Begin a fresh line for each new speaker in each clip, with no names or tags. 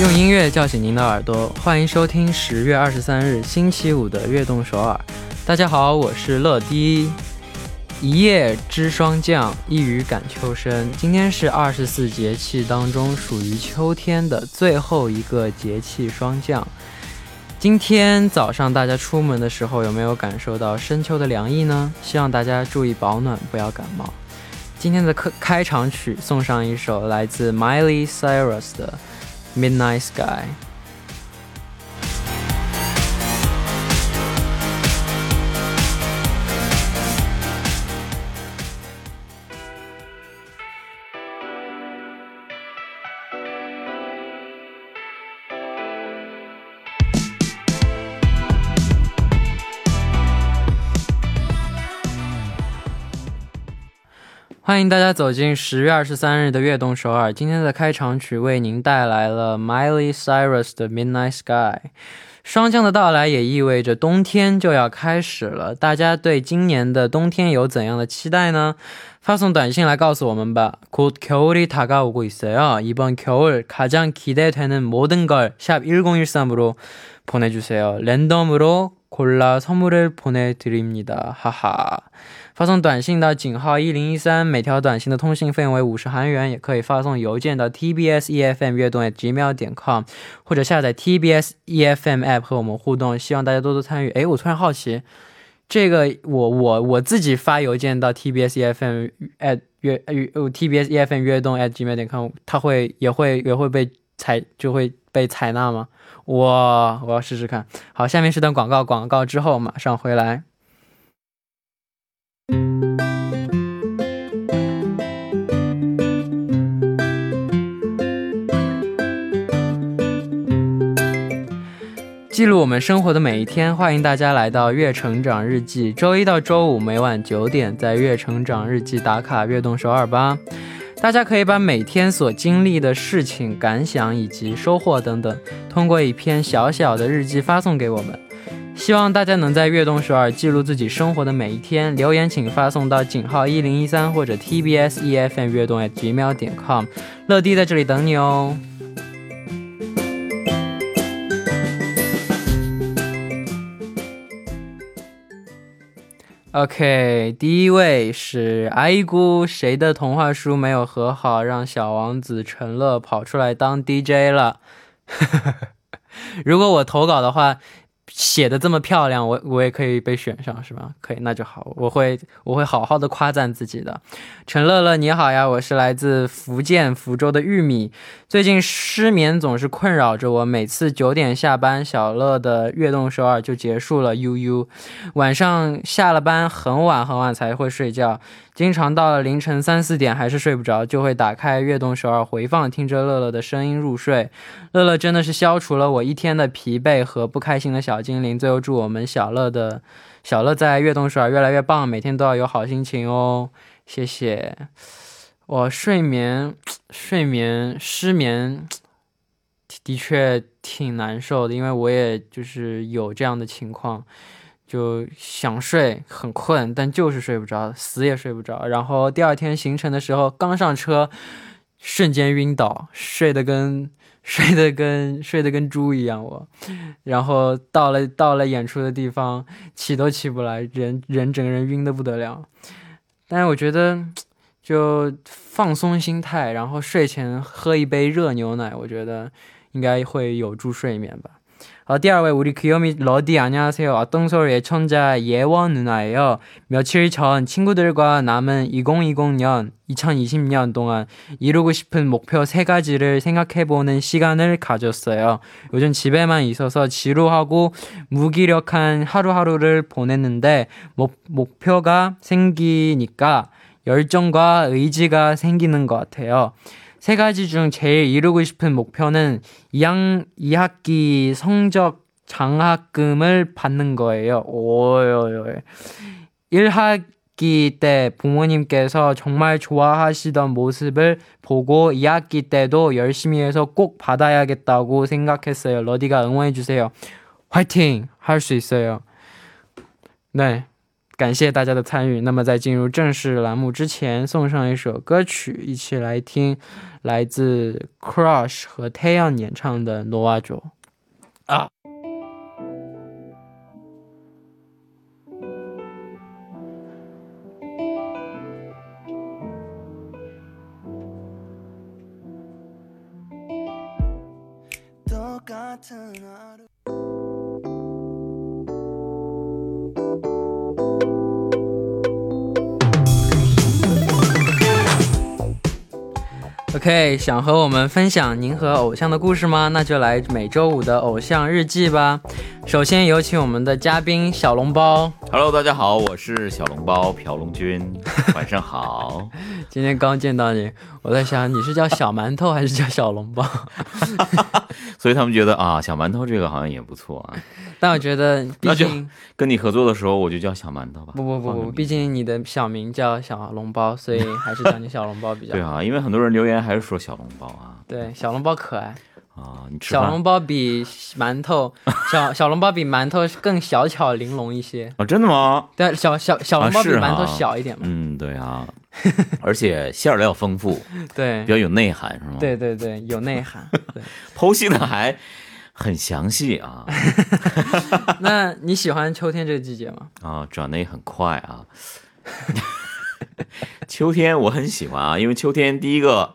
用音乐叫醒您的耳朵，欢迎收听十月二十三日星期五的悦动首尔。大家好，我是乐迪。一叶知霜降，一雨感秋深。今天是二十四节气当中属于秋天的最后一个节气——霜降。今天早上大家出门的时候，有没有感受到深秋的凉意呢？希望大家注意保暖，不要感冒。今天的开开场曲送上一首来自 Miley Cyrus 的。Midnight Sky。欢迎大家走进十月二十三日的悦动首尔。今天的开场曲为您带来了 Miley Cyrus 的 Midnight Sky。霜降的到来也意味着冬天就要开始了。大家对今年的冬天有怎样的期待呢？发送短信来告诉我们吧。곧겨울이다가오고있어요이번겨울가장기대되는모든걸샵1013으로보내주세요랜덤으로 골라선물을보내드립니다哈哈。发送短信到井号一零一三，每条短信的通信费用为五十韩元。也可以发送邮件到 tbs efm 悦动 gmail 点 com，或者下载 tbs efm app 和我们互动。希望大家多多参与。哎，我突然好奇，这个我我我自己发邮件到 tbs efm at 悦呃 tbs efm 悦动 at gmail 点 com，它会也会也会被采就会 被采纳吗？我我要试试看。好，下面是段广告，广告之后马上回来。记录我们生活的每一天，欢迎大家来到《月成长日记》。周一到周五每晚九点，在《月成长日记》打卡悦动首尔吧。大家可以把每天所经历的事情、感想以及收获等等，通过一篇小小的日记发送给我们。希望大家能在悦动首尔记录自己生活的每一天。留言请发送到井号一零一三或者 TBS EFM 悦动 gmail 点 com。乐迪在这里等你哦。OK，第一位是阿姨姑，谁的童话书没有和好，让小王子陈乐跑出来当 DJ 了？如果我投稿的话。写的这么漂亮，我我也可以被选上是吧？可以，那就好，我会我会好好的夸赞自己的。陈乐乐你好呀，我是来自福建福州的玉米，最近失眠总是困扰着我，每次九点下班，小乐的悦动首尔就结束了，悠悠，晚上下了班很晚很晚才会睡觉。经常到了凌晨三四点还是睡不着，就会打开悦动首尔回放，听着乐乐的声音入睡。乐乐真的是消除了我一天的疲惫和不开心的小精灵。最后祝我们小乐的小乐在悦动首尔越来越棒，每天都要有好心情哦。谢谢。我睡眠睡眠失眠的确挺难受的，因为我也就是有这样的情况。就想睡，很困，但就是睡不着，死也睡不着。然后第二天行程的时候，刚上车，瞬间晕倒，睡得跟睡得跟睡得跟猪一样。我，然后到了到了演出的地方，起都起不来，人人整个人晕得不得了。但是我觉得，就放松心态，然后睡前喝一杯热牛奶，我觉得应该会有助睡眠吧。 어, 第二位 우리 귀요미 러디 안녕하세요. 어떤서울 예천자 예원 누나예요. 며칠 전 친구들과 남은 2020년, 2020년 동안 이루고 싶은 목표 세 가지를 생각해보는 시간을 가졌어요. 요즘 집에만 있어서 지루하고 무기력한 하루하루를 보냈는데 목, 목표가 생기니까 열정과 의지가 생기는 것 같아요. 세 가지 중 제일 이루고 싶은 목표는 2학, 2학기 성적 장학금을 받는 거예요. 오요요. 1학기 때 부모님께서 정말 좋아하시던 모습을 보고 2학기 때도 열심히 해서 꼭 받아야겠다고 생각했어요. 러디가 응원해주세요. 화이팅! 할 수 있어요. 네. 感谢大家的参与。那么在进入正式栏目之前，送上一首歌曲，一起来听来自 Crush 和 Taylor 演唱的《Noa Jo》啊。OK，想和我们分享您和偶像的故事吗？那就来每周五的偶像日记吧。首先有请我们的嘉宾小笼包。
Hello，大家好，我是小笼包朴龙君，晚上好。
今天刚见到你，我在想你是叫小馒头还是叫小笼包？
所以他们觉得啊，小馒头这个好像也不错啊。
但我觉得，毕竟
跟你合作的时候，我就叫小馒头吧。
不不不不，毕竟你的小名叫小笼包，所以还是叫你小笼包比较好。
对啊，因为很多人留言还是说小笼包啊
对，小笼包可爱，
啊，你吃饭
小笼包比馒头小小笼包比馒头更小巧玲珑一些。
啊？真的吗？
对，小小小笼包比馒头小一点嘛。
嗯，对啊，而且馅料丰富，
对
比较有内涵，是吗？，
对对对，有内涵。对，
剖析的还很详细啊
那你喜欢秋天这个季节吗？
啊，转的也很快啊。秋天我很喜欢啊，因为秋天第一个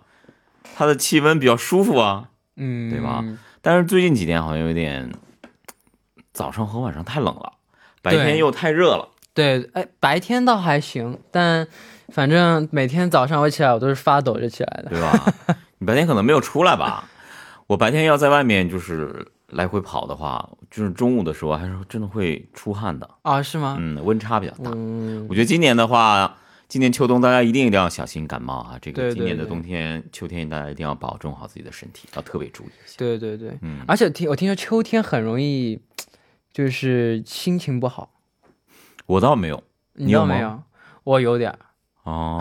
它的气温比较舒服啊，
嗯，
对吧？但是最近几天好像有点，早上和晚上太冷了，白天又太热了。
对，哎，白天倒还行，但反正每天早上我起来我都是发抖着起来的。
对吧？你白天可能没有出来吧？我白天要在外面就是来回跑的话，就是中午的时候还是真的会出汗的。
啊，是吗？
嗯，温差比较大。
嗯，
我觉得今年的话，今年秋冬大家一定一定要小心感冒啊！这个今年的
对
冬天、秋天大家一定要保重好自己的身体，要特别注意一下。
对对对，
嗯，
而且听我听说秋天很容易，就是心情不好，
我倒没有
你
你有吗
知道没有？我有点儿。
哦，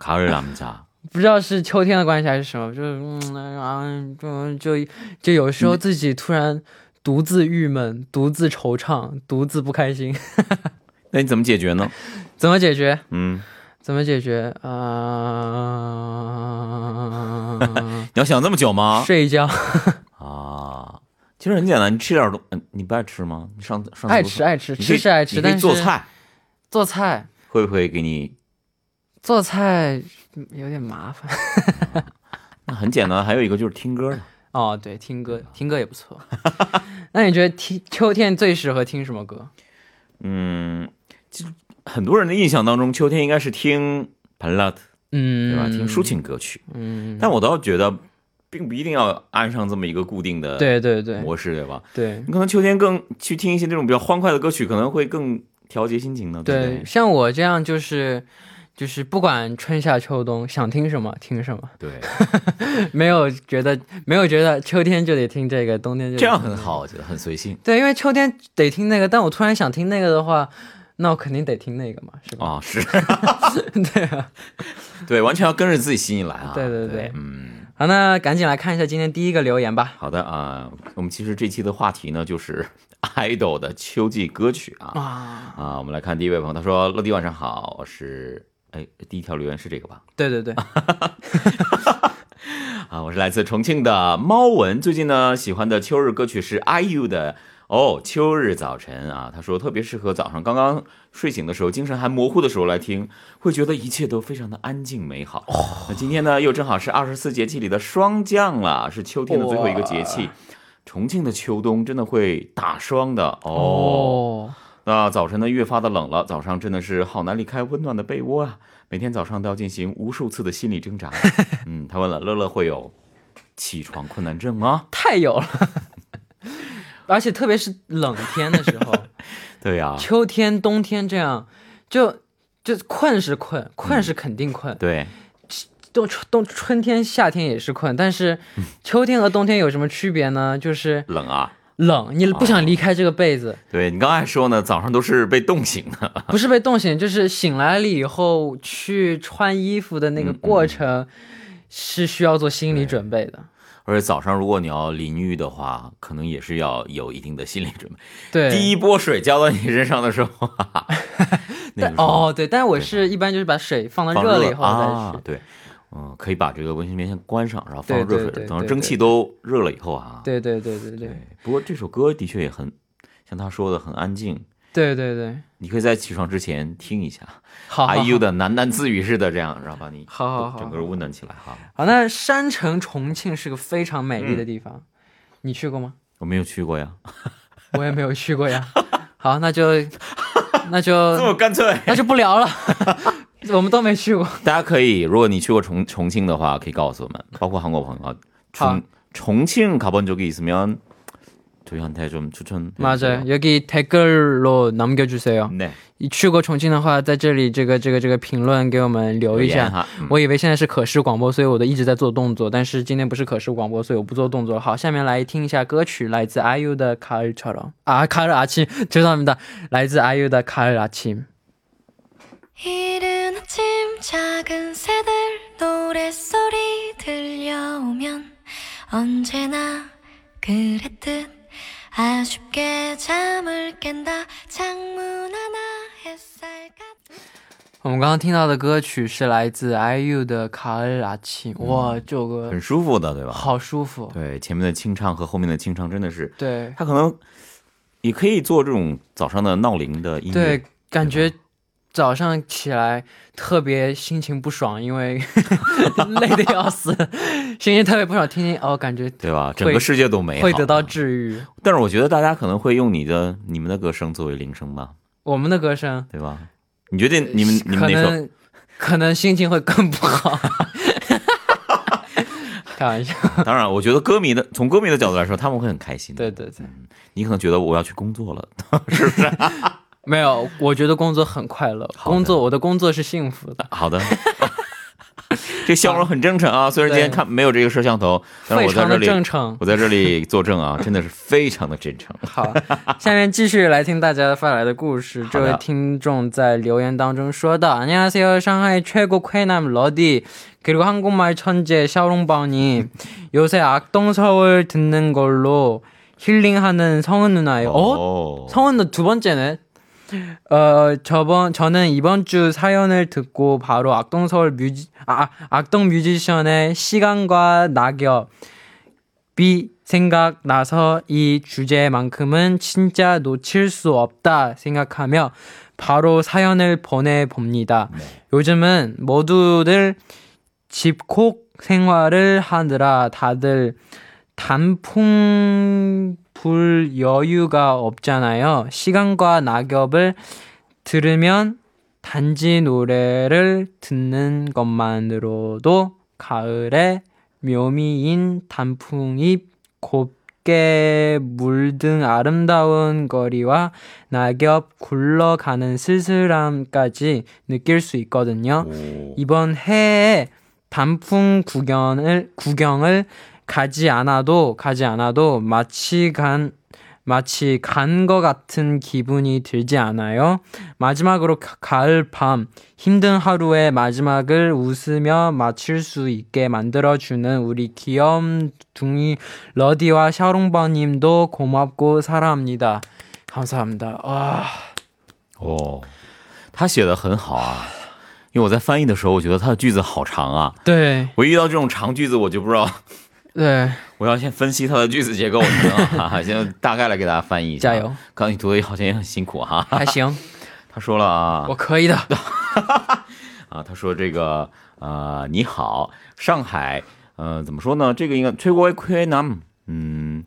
卡尔兰家。
不知道是秋天的关系还是什么，就是嗯啊，就就就有时候自己突然独自郁闷、独自惆怅、独自不开心，
那你怎么解决呢？
怎么解决？
嗯，
怎么解决？啊、
你要想这么久吗？
睡一觉，
啊，其实很简单，你吃点东，嗯，你不爱吃吗？你上上
爱吃爱吃，吃是爱吃，但是
做菜
做菜
会不会给你？
做菜有点麻烦。
那很简单，还有一个就是听歌了。
哦，对，听歌听歌也不错。那你觉得听秋天最适合听什么歌？
嗯，就很多人的印象当中，秋天应该是听 ballad，
嗯，
对吧？听抒情歌曲。
嗯，
但我倒觉得，并不一定要安上这么一个固定的
对对对
模式，对吧？
对
你可能秋天更去听一些这种比较欢快的歌曲，可能会更调节心情呢，对，
像我这样就是就是不管春夏秋冬，想听什么听什么，
对，
没有觉得没有觉得秋天就得听这个，冬天就得
这样很好，我觉得很随性
对，因为秋天得听那个，但我突然想听那个的话，那我肯定得听那个嘛，是吧？
啊，是，
对啊。
对，完全要跟着自己心意来啊。
对对对
嗯。
好，那赶紧来看一下今天第一个留言吧。
好的啊、我们其实这期的话题呢，就是 idol 的秋季歌曲啊
啊，
啊，我们来看第一位朋友，他说：“乐迪晚上好，我是哎，第一条留言是这个吧？
对对对，
啊，我是来自重庆的猫文，最近呢喜欢的秋日歌曲是 IU 的。”哦，秋日早晨啊，他说特别适合早上刚刚睡醒的时候，精神还模糊的时候来听，会觉得一切都非常的安静美好。那今天呢，又正好是二十四节气里的霜降了，是秋天的最后一个节气。重庆的秋冬真的会打霜的哦。
哦，
那早晨呢越发的冷了，早上真的是好难离开温暖的被窝啊！每天早上都要进行无数次的心理挣扎。嗯，他问了，乐乐会有起床困难症吗？
太有了。而且特别是冷天的时候，
对呀、
秋天、冬天这样，就就困是困，困是肯定困。
对，
冬春冬春天、夏天也是困，但是 秋天和冬天有什么区别呢？就是
冷啊。
冷，你不想离开这个被子，
对你刚才说呢，早上都是被冻醒的。
不是被冻醒，就是醒来了以后去穿衣服的那个过程，是需要做心理准备的。
而且早上如果你要淋浴的话，可能也是要有一定的心理准备。
对，
第一波水浇到你身上的时候，那个时候
哦，对，但是我是一般就是把水放到热了以后再去。，
啊对，嗯，可以把这个温馨棉先关上，然后放
对
热水，等蒸汽都热了以后啊，
对对对对对
对。不过这首歌的确也很像他说的很安静，
对对对，
你可以在起床之前听一下 IU 的喃喃自语似的这样，然后把你
好好好
整个温暖起来哈。
好。那山城重庆是个非常美丽的地方，你去过吗？
我没有去过呀，
我也没有去过呀。好，那就那就
这么干脆。
那就不聊了，我们都没去过。
大家可以，如果你去过重重庆的话，可以告诉我们，包括韩国朋友啊。
好
종,重庆 가본 적이 있으면 저희한테 좀 추천.
맞아요. 여기 댓글로 남겨주세요.
네.
你去过重庆的话，在这里这个这个这个评论给我们留一下。
哈。嗯
我以为现在是可视广播，所以我都一直在做动作。但是今天不是可视广播，所以我不做动作。好，下面来听一下歌曲，来自 IU 的《卡尔처럼》啊，卡尔阿침 죄송합니다。来自 IU 的《卡尔阿침》。
이른 아침 작은 새들 노랫소리 들려오면 언제나 그랬듯 아쉽게 잠을 깬다 창문 하나 햇살 가득
我们刚刚听到的歌曲是来自 IU 的《卡尔阿침》，哇，这首歌
很舒服的，对吧？
好舒服。
对，前面的清唱和后面的清唱真的是，
对
它可能也可以做这种早上的闹铃的音乐。
对，感觉 早上起来特别心情不爽，因为 累的要死，心情特别不爽，听听哦，感觉
对吧？整个世界都美好，
会得到。治愈。
但是我觉得大家可能会用你的你们的歌声作为铃声吧，
我们的歌声，
对吧？你觉得你们你们
可？能可能心情会更不好。开玩笑，
当然，我觉得歌迷的从歌迷的角度来说，他们会很开心的。
对对对，
你可能觉得我要去工作了，是不是？
没有，我觉得工作很快乐，
好的
工作我的工作是幸福的，
好的，这笑容很真诚啊。虽然今天
对
看没有这个摄像头，但是
非常的
我在这里，
正常。
我在这里作证啊，真的是非常的真诚。
好，下面继续来听大家发来的故事。这
好的
位听众在留言当中说道：“안녕하세요，上海최고 쾌남 러디 그리고 한국말 천재 샤오롱바오님 요새 악동서울 듣는 걸로 힐링하는 성은 누나예요. 어?
哦，
성은 누나 두 번째네. 어 저번 저는 이번 주 사연을 듣고 바로 악동서울 뮤지 아 악동 뮤지션의 시간과 낙엽이 생각나서 이 주제만큼은 진짜 놓칠 수 없다 생각하며 바로 사연을 보내봅니다.
네.
요즘은 모두들 집콕 생활을 하느라 다들 단풍 불 여유가 없잖아요. 시간과 낙엽을 들으면 단지 노래를 듣는 것만으로도 가을의 묘미인 단풍잎 곱게 물든 아름다운 거리와 낙엽 굴러가는 쓸쓸함까지 느낄 수 있거든요.
오.
이번 해에 단풍 구경을 구경을 가지 않아도 가지 않아도 마치 간 마치 간 것 같은 기분이 들지 않아요? 마지막으로 가, 가을 밤 힘든 하루의 마지막을 웃으며 마칠 수 있게 만들어주는 우리 귀염 둥이 러디와 샤롱버님도 고맙고 사랑합니다. 감사합니다. 와,
哦，他写的很好啊，因为我在翻译的时候，我觉得他的句子好长啊。
对
我一遇到这种长句子，我就不知道，
对，
我要先分析它的句子结构，才能啊，先大概来给大家翻译一下。
加油！
刚刚你读的好像也很辛苦哈、
还行，
他说了啊，
我可以的。
啊，他说这个呃，你好，上海，呃，怎么说呢？这个应该최고의쾌남，嗯，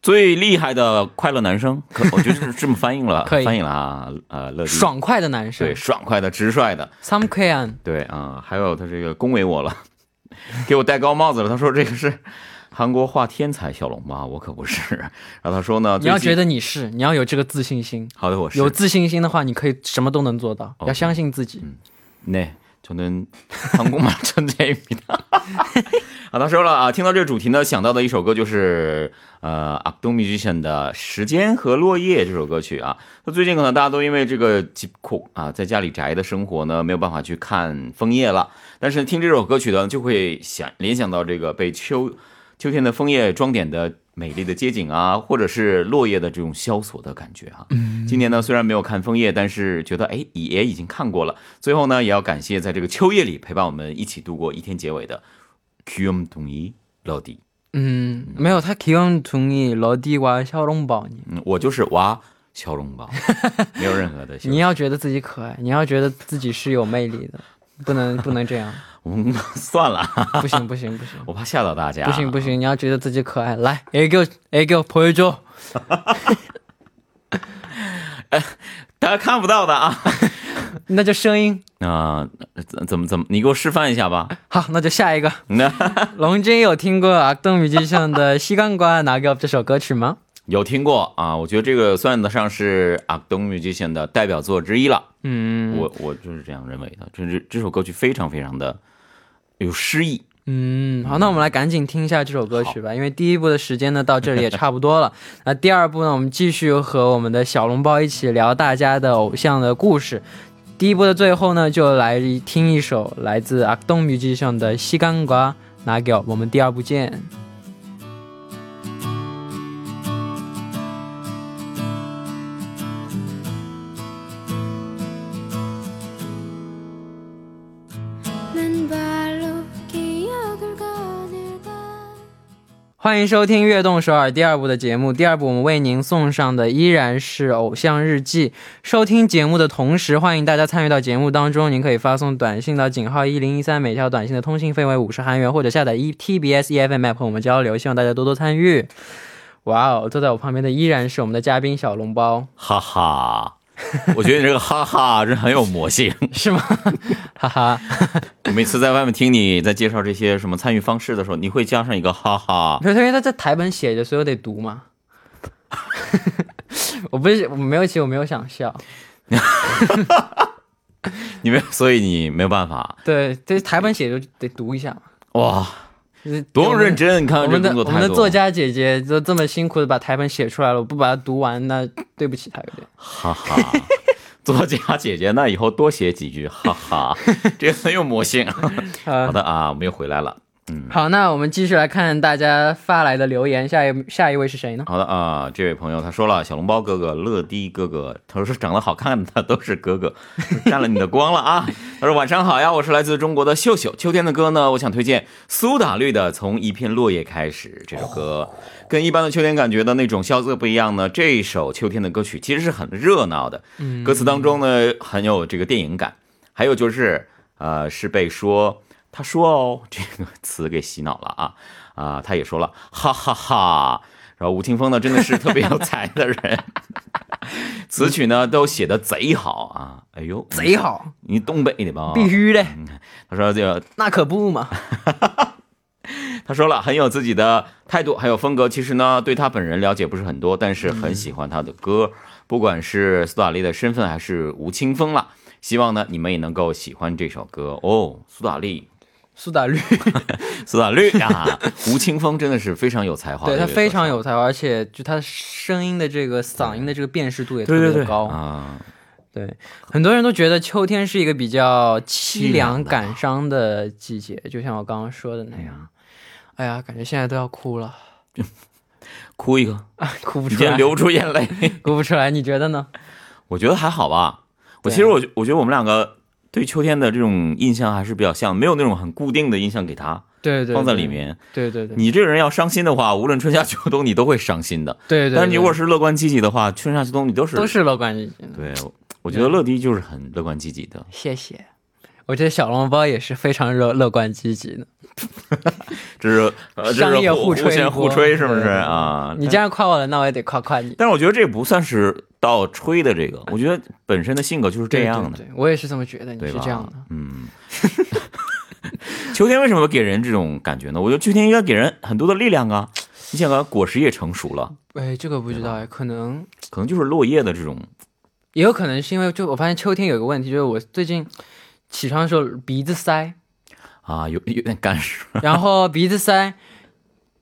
最厉害的快乐男生，可我觉得是这么翻译了，
可以
翻译了啊，呃，乐迪，
爽快的男生
对，，爽快的、直率的，
삼쾌한
对啊，还有他这个恭维我了， 给我戴高帽子了。他说这个是韩国画天才小龙吗？我可不是。然后他说呢，
你要觉得你是，你要有这个自信心。
好的，我是
有自信心的话，你可以什么都能做到。要相信自己。
네, 저는 한국말 천재입니다. 啊，他说了啊，听到这个主题呢，想到的一首歌就是呃，Akdong Musician 的《时间和落叶》这首歌曲啊。那最近可能大家都因为这个疾苦啊，在家里宅的生活呢，没有办法去看枫叶了。但是听这首歌曲呢，就会想联想到这个被秋秋天的枫叶装点的美丽的街景啊，或者是落叶的这种萧索的感觉啊。 今年呢虽然没有看枫叶，但是觉得哎也已经看过了。最后呢，也要感谢在这个秋夜里陪伴我们一起度过一天结尾的 q m 统一老弟。
嗯，没有，他귀염둥이 러디와小笼包你。
嗯，我就是哇小笼包，没有任何的修
你要觉得自己可爱，你要觉得自己是有魅力的，不能不能这样，
嗯，算了，
不行不行不行
我怕吓到大家。
不行不行，你要觉得自己可爱，来애교애교보여줘， 哎
大家看不到的啊。
那就声音。
啊怎怎么怎么你给我示范一下吧。
好那就下一个。
哈 哈
龙君有听过阿东米金香的西瓜刮哪个这首歌曲吗？
有听过啊我觉得这个算得上是阿东米金香的代表作之一了。
嗯。
我我就是这样认为的就是这首歌曲非常非常的有诗意。
嗯，好，那我们来赶紧听一下这首歌曲吧，因为第一部的时间呢，到这里也差不多了。那第二部呢，我们继续和我们的小笼包一起聊大家的偶像的故事。第一部的最后呢，就来听一首来自阿东笔记上的《西干瓜》，拿给我。我们第二部见。欢迎收听《悦动首尔》第二部的节目。第二部我们为您送上的依然是《偶像日记》。收听节目的同时，欢迎大家参与到节目当中。您可以发送短信到井号一零一三，每条短信的通信费为五十韩元，或者下载 E TBS EFM app 和我们交流。希望大家多多参与。哇哦，坐在我旁边的依然是我们的嘉宾小笼包，
哈哈，我觉得你这个哈哈真很有魔性。
是吗？哈哈，
我每次在外面听你在介绍这些什么参与方式的时候，你会加上一个哈哈。
因为他在台本写着，所以我得读嘛。我不是，我没有，其实我没有想笑。
你没有，所以你没有办法。
对，这台本写着就得读一下嘛。
哇，
就是
多么认真！你看
我们的。我们的作家姐姐都这么辛苦的把台本写出来了，我不把它读完，那对不起她有点。
哈哈，作家姐姐，那以后多写几句，哈哈，这很有魔性。好
呃，
的啊，我们又回来了。
好，那我们继续来看大家发来的留言，下一下一位是谁呢？
好的啊，这位朋友他说了，小笼包哥哥、乐迪哥哥，他说长得好看的都是哥哥，占了你的光了啊。他说晚上好呀，我是来自中国的秀秀。秋天的歌呢，我想推荐苏打绿的《从一片落叶开始》这首歌，跟一般的秋天感觉的那种萧瑟不一样呢。这首秋天的歌曲其实是很热闹的，歌词当中呢很有这个电影感，还有就是呃是被说。他说哦，这个词给洗脑了啊啊！他也说了，哈哈哈然后吴青峰呢，真的是特别有才的人，词曲呢都写的贼好啊！哎呦，
贼好，
你东北的吧？
必须的，
他说这个，
那可不嘛。
他说了很有自己的态度，还有风格。其实呢，对他本人了解不是很多，但是很喜欢他的歌，不管是苏打绿的身份还是吴青峰了。希望呢你们也能够喜欢这首歌哦。苏打绿，
苏打绿，
苏打绿啊，吴青峰真的是非常有才华
对他非常有才华，而且就他声音的这个嗓音的这个辨识度也特别的高。
啊。
对，很多人都觉得秋天是一个比较凄
凄凉
感伤的季节，就像我刚刚说的那样。哎呀，感觉现在都要哭了，
哭一个，
哭不出来，
流出眼泪。
哭不出来，你觉得呢？
我觉得还好吧。我其实我觉我觉得我们两个对秋天的这种印象还是比较像，没有那种很固定的印象给他
对对，对
放在里。面。
对对对，
你这个人要伤心的话，无论春夏秋冬，你都会伤心的。
对对，
但是你如果
是
是乐观积极的话，春夏秋冬你都是
都是乐观积极的，
对。我觉得乐迪就是很乐观积极的，
谢谢。我觉得小笼包也是非常乐乐观积极的。
这是呃
商业
互
互吹
互吹，是不是啊？
你既然夸我了，那我也得夸夸你。
但是我觉得这不算是到吹的这个，我觉得本身的性格就是这样的
对，对对我也是这么觉得，你？是这样的。
嗯。秋天为什么给人这种感觉呢？我觉得秋天应该给人很多的力量啊！你想啊，果实也成熟了，
哎，这个不知道哎，可能
可能就是落叶的这种
也有可能是因为，就我发现秋天有个问题，就是我最近起床的时候鼻子塞，
啊，有有点干湿
然后鼻子塞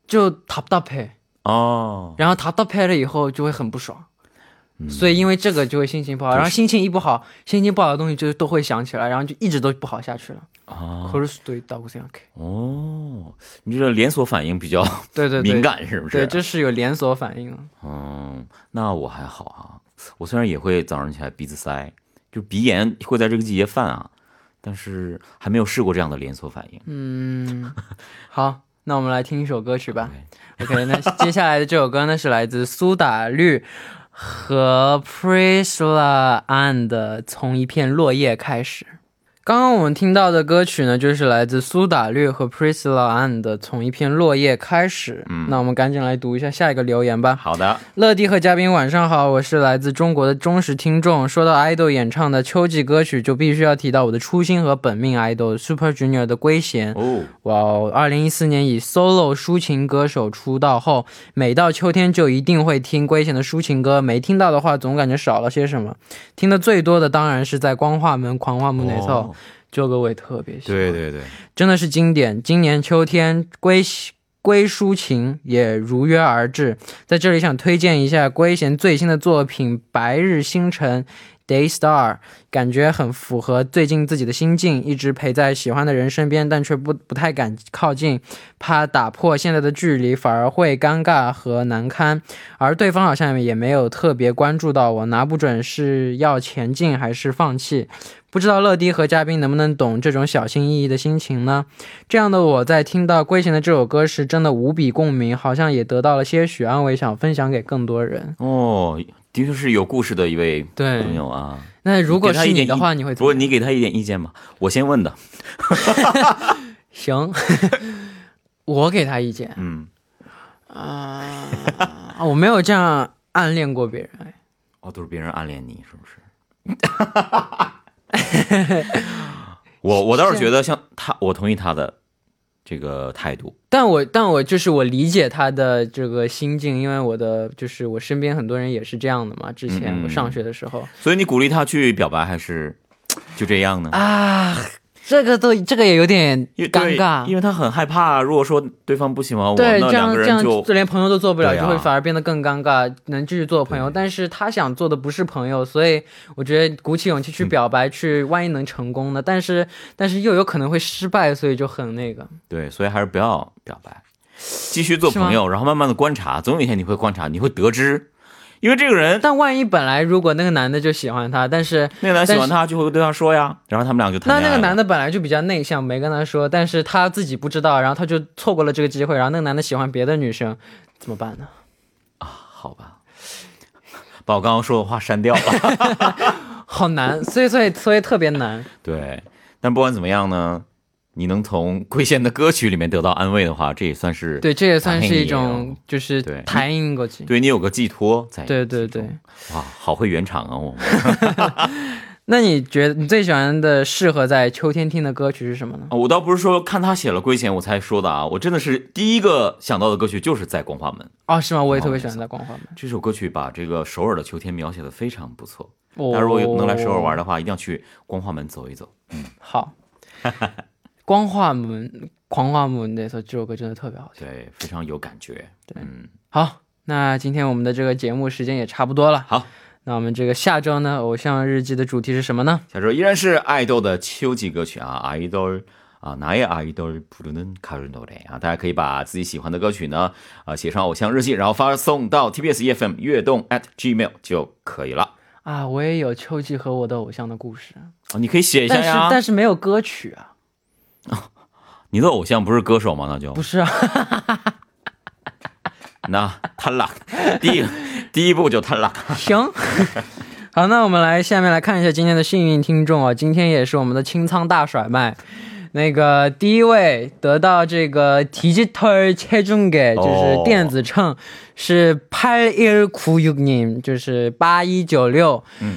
就답답해，
哦。
然后답답해了以后就会很不爽，所以因为这个就会心情不好，
就是
然后心情一不好，心情不好的东西就都会想起来，然后就一直都不好下去了。
啊
그럴수도있다고생각해。
哦，你这连锁反应比较
对对对，
敏感，是不是？
对，这是有连锁反应的。
嗯，那我还好啊。 我虽然也会早上起来鼻子塞，就鼻炎会在这个季节犯啊， 但是还没有试过这样的连锁反应。
嗯，好，那我们来听一首歌曲吧。OK，那接下来的这首歌呢是来自苏打绿和 Priscilla and《从一片落叶开始》。刚刚我们听到的歌曲呢，就是来自苏打绿和 Priscilla Ann 的《从一片落叶开始》。
嗯
那我们赶紧来读一下下一个留言吧。
好的，
乐迪和嘉宾晚上好，我是来自中国的忠实听众。说到 idol 演唱的秋季歌曲，就必须要提到我的初心和本命 idol Super Junior 的龟贤。
哦，
哇哦！二零一四年以 solo 抒情歌手出道后，每到秋天就一定会听龟贤的抒情歌，没听到的话总感觉少了些什么。听的最多的当然是在光化门狂化木内凑，
哦
这个我也特别喜欢。
对对对，
真的是经典。今年秋天归归抒情也如约而至，在这里想推荐一下圭贤最新的作品《白日星辰》（Day Star），感觉很符合最近自己的心境，一直陪在喜欢的人身边，但却不不太敢靠近，怕打破现在的距离，反而会尴尬和难堪。而对方好像也没有特别关注到我，拿不准是要前进还是放弃。不知道乐迪和嘉宾能不能懂这种小心翼翼的心情呢？这样的我在听到龟贤的这首歌时，真的无比共鸣，好像也得到了些许安慰，想分享给更多人。
哦，的确是有故事的一位朋友啊。
那如果是你的话，你会怎
不过？你给他一点意见吧，我先问的。
行，我给他意见
嗯，
啊，我没有这样暗恋过别人。哎
哦，都是别人暗恋你，是不是？我我倒是觉得像他，我同意他的这个态度。
但我但我就是我理解他的这个心境，因为我的就是我身边很多人也是这样的嘛。之前我上学的时候、
所以你鼓励他去表白，还是就这样呢？
啊，这个都这个也有点尴尬
对，因为他很害怕，如果说对方不喜欢我，
对，这
那两
样这样
个人就
就连朋友都做不了，
啊
就会反而变得更尴尬。能继续做朋友，但是他想做的不是朋友，所以我觉得鼓起勇气去表白，去万一能成功呢？但是但是又有可能会失败，所以就很那个。
对，所以还是不要表白，继续做朋友，然后慢慢的观察，总有一天你会观察，你会得知，因为这个人
但万一本来如果那个男的就喜欢她，但是
那个男喜欢她，就会对她说呀，然后他们俩就谈
那那个男的本来就比较内向，没跟她说，但是他自己不知道，然后他就错过了这个机会，然后那个男的喜欢别的女生，怎么办呢？
啊好吧，把我刚刚说的话删掉了。
好难，所以所以所以特别难。
对，但不管怎么样呢，你能从龟仙的歌曲里面得到安慰的话，这也算是
对，这也算是一种就是弹音过去，
对,你有个寄托在。
对对对，
哇，好会圆场啊！我。
那你觉得你最喜欢的适合在秋天听的歌曲是什么呢？
我倒不是说看他写了圭贤我才说的啊，我真的是第一个想到的歌曲就是在光华门
哦，是吗？我也特别喜欢在光华门。
这首歌曲把这个首尔的秋天描写的非常不错，大家如果能来首尔玩的话，一定要去光华门走一走。
嗯，好。光化门、狂化门那首这首歌真的特别好听。
对，非常有感觉。
对
嗯，
好，那今天我们的这个节目时间也差不多了。
好，
那我们这个下周呢，偶像日记的主题是什么呢？
下周依然是爱豆的秋季歌曲啊，爱豆啊，나의아이돌부르는가을노래啊，大家可以把自己喜欢的歌曲呢，啊，写上偶像日记，然后发送到 TBS EFM 悦动 at gmail 就可以了。
啊，我也有秋季和我的偶像的故事，
哦你可以写一下
但是
呀。
但是没有歌曲啊，
你的偶像不是歌手吗？那就
不是啊。
那탈락，第一第一步就탈락。
行，好，那我们来下面来看一下今天的幸运听众啊，今天也是我们的清仓大甩卖。那个第一位得到这个 digital 체중계，就是电子秤，是8 1 9 6님，就是八一九六。
嗯，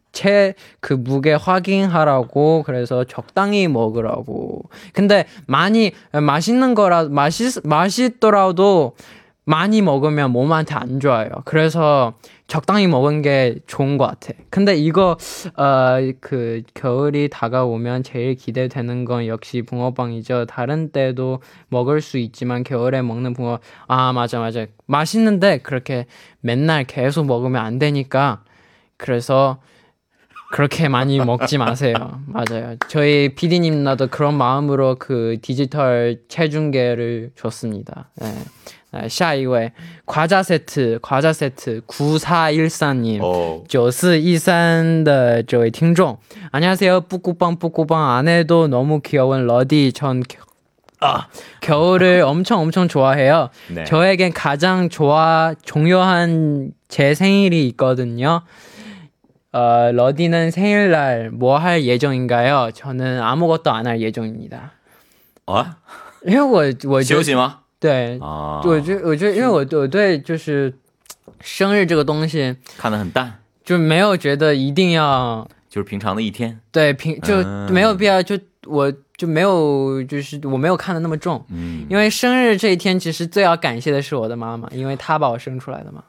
체그 무게 확인하라고 그래서 적당히 먹으라고. 근데 많이 맛있는 거라 맛있 맛있더라도 많이 먹으면 몸한테 안 좋아요. 그래서 적당히 먹은 게 좋은 것 같아. 근데 이거 어그 겨울이 다가오면 제일 기대되는 건 역시 붕어빵이죠. 다른 때도 먹을 수 있지만 겨울에 먹는 붕어 아 맞아 맞아 맛있는데 그렇게 맨날 계속 먹으면 안 되니까 그래서 그렇게 많이 먹지 마세요. 맞아요. 저희 PD님 나도 그런 마음으로 그 디지털 체중계를 줬습니다. 네. 네, 下一位 과자 세트 과자 세트 9414님
哦，
九四一三的这位听众， 안녕하세요. 뿌꾸빵 뿌꾸빵 안 해도 너무 귀여운 러디 전 겨, 아, 겨울을 엄청 엄청 좋아해요.
네.
저에겐 가장 좋아 중요한 제 생일이 있거든요. 어, 러디는 생일날 뭐 할 예정인가요? 저는 아무것도 안 할 예정입니다.
啊，
因为我我觉得
休息吗？
对，
啊，
我觉我觉得因为我我对就是生日这个东西
看得很淡，
就没有觉得一定要
就是平常的一天。
对平就
嗯
没有必要就我就没有就是我没有看的那么重，
嗯，
因为生日这一天其实最要感谢的是我的妈妈，因为她把我生出来的嘛。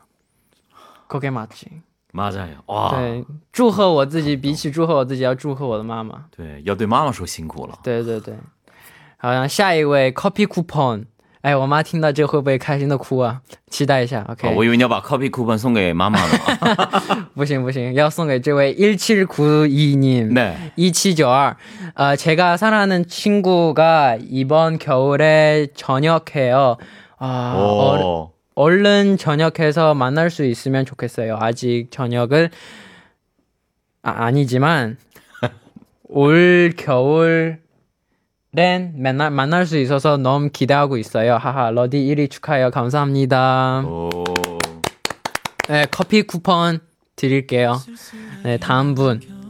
고개맞지。
妈在呀，哇，
对，祝贺我自己，比起祝贺我自己，要祝贺我的妈妈。
对，要对妈妈说辛苦了。
对对对，好，然后下一位 copy coupon，哎，我妈听到这会不会开心的哭啊？期待一下，OK？、
啊我以为你要把 copy coupon 送给妈妈呢。
不行不行，要送给这位一七九一님
네.
2792. 어, 제가 사랑하는 친구가 이번 겨울에 전역해요. 아, 얼,
오,
얼른 전역해서 만날 수 있으면 좋겠어요. 아직 전역을 아, 아니지만 올 겨울엔 만날, 만날 수 있어서 너무 기대하고 있어요. 하하, 러디 1위 축하해요. 감사합니다.
오,
네, 커피 쿠폰 드릴게요. 네, 다음 분.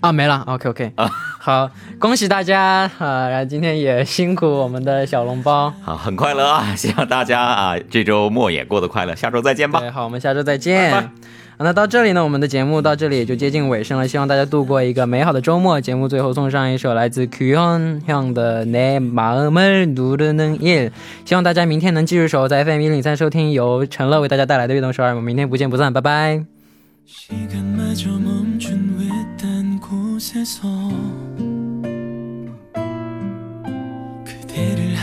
아, 没了. OK, OK. 好，恭喜大家啊！然后今天也辛苦我们的小笼包。
好，很快乐啊！希望大家啊这周末也过得快乐，下周再见吧。
对，好，我们下周再见。
拜拜
啊那到这里呢，我们的节目到这里也就接近尾声了。希望大家度过一个美好的周末。节目最后送上一首来自 규현 형的《내마음을누르는 일》。希望大家明天能继续守在 FM 一零三收听由陈乐为大家带来的悦动首尔。我们明天不见不散，拜拜。
곳에서 그대를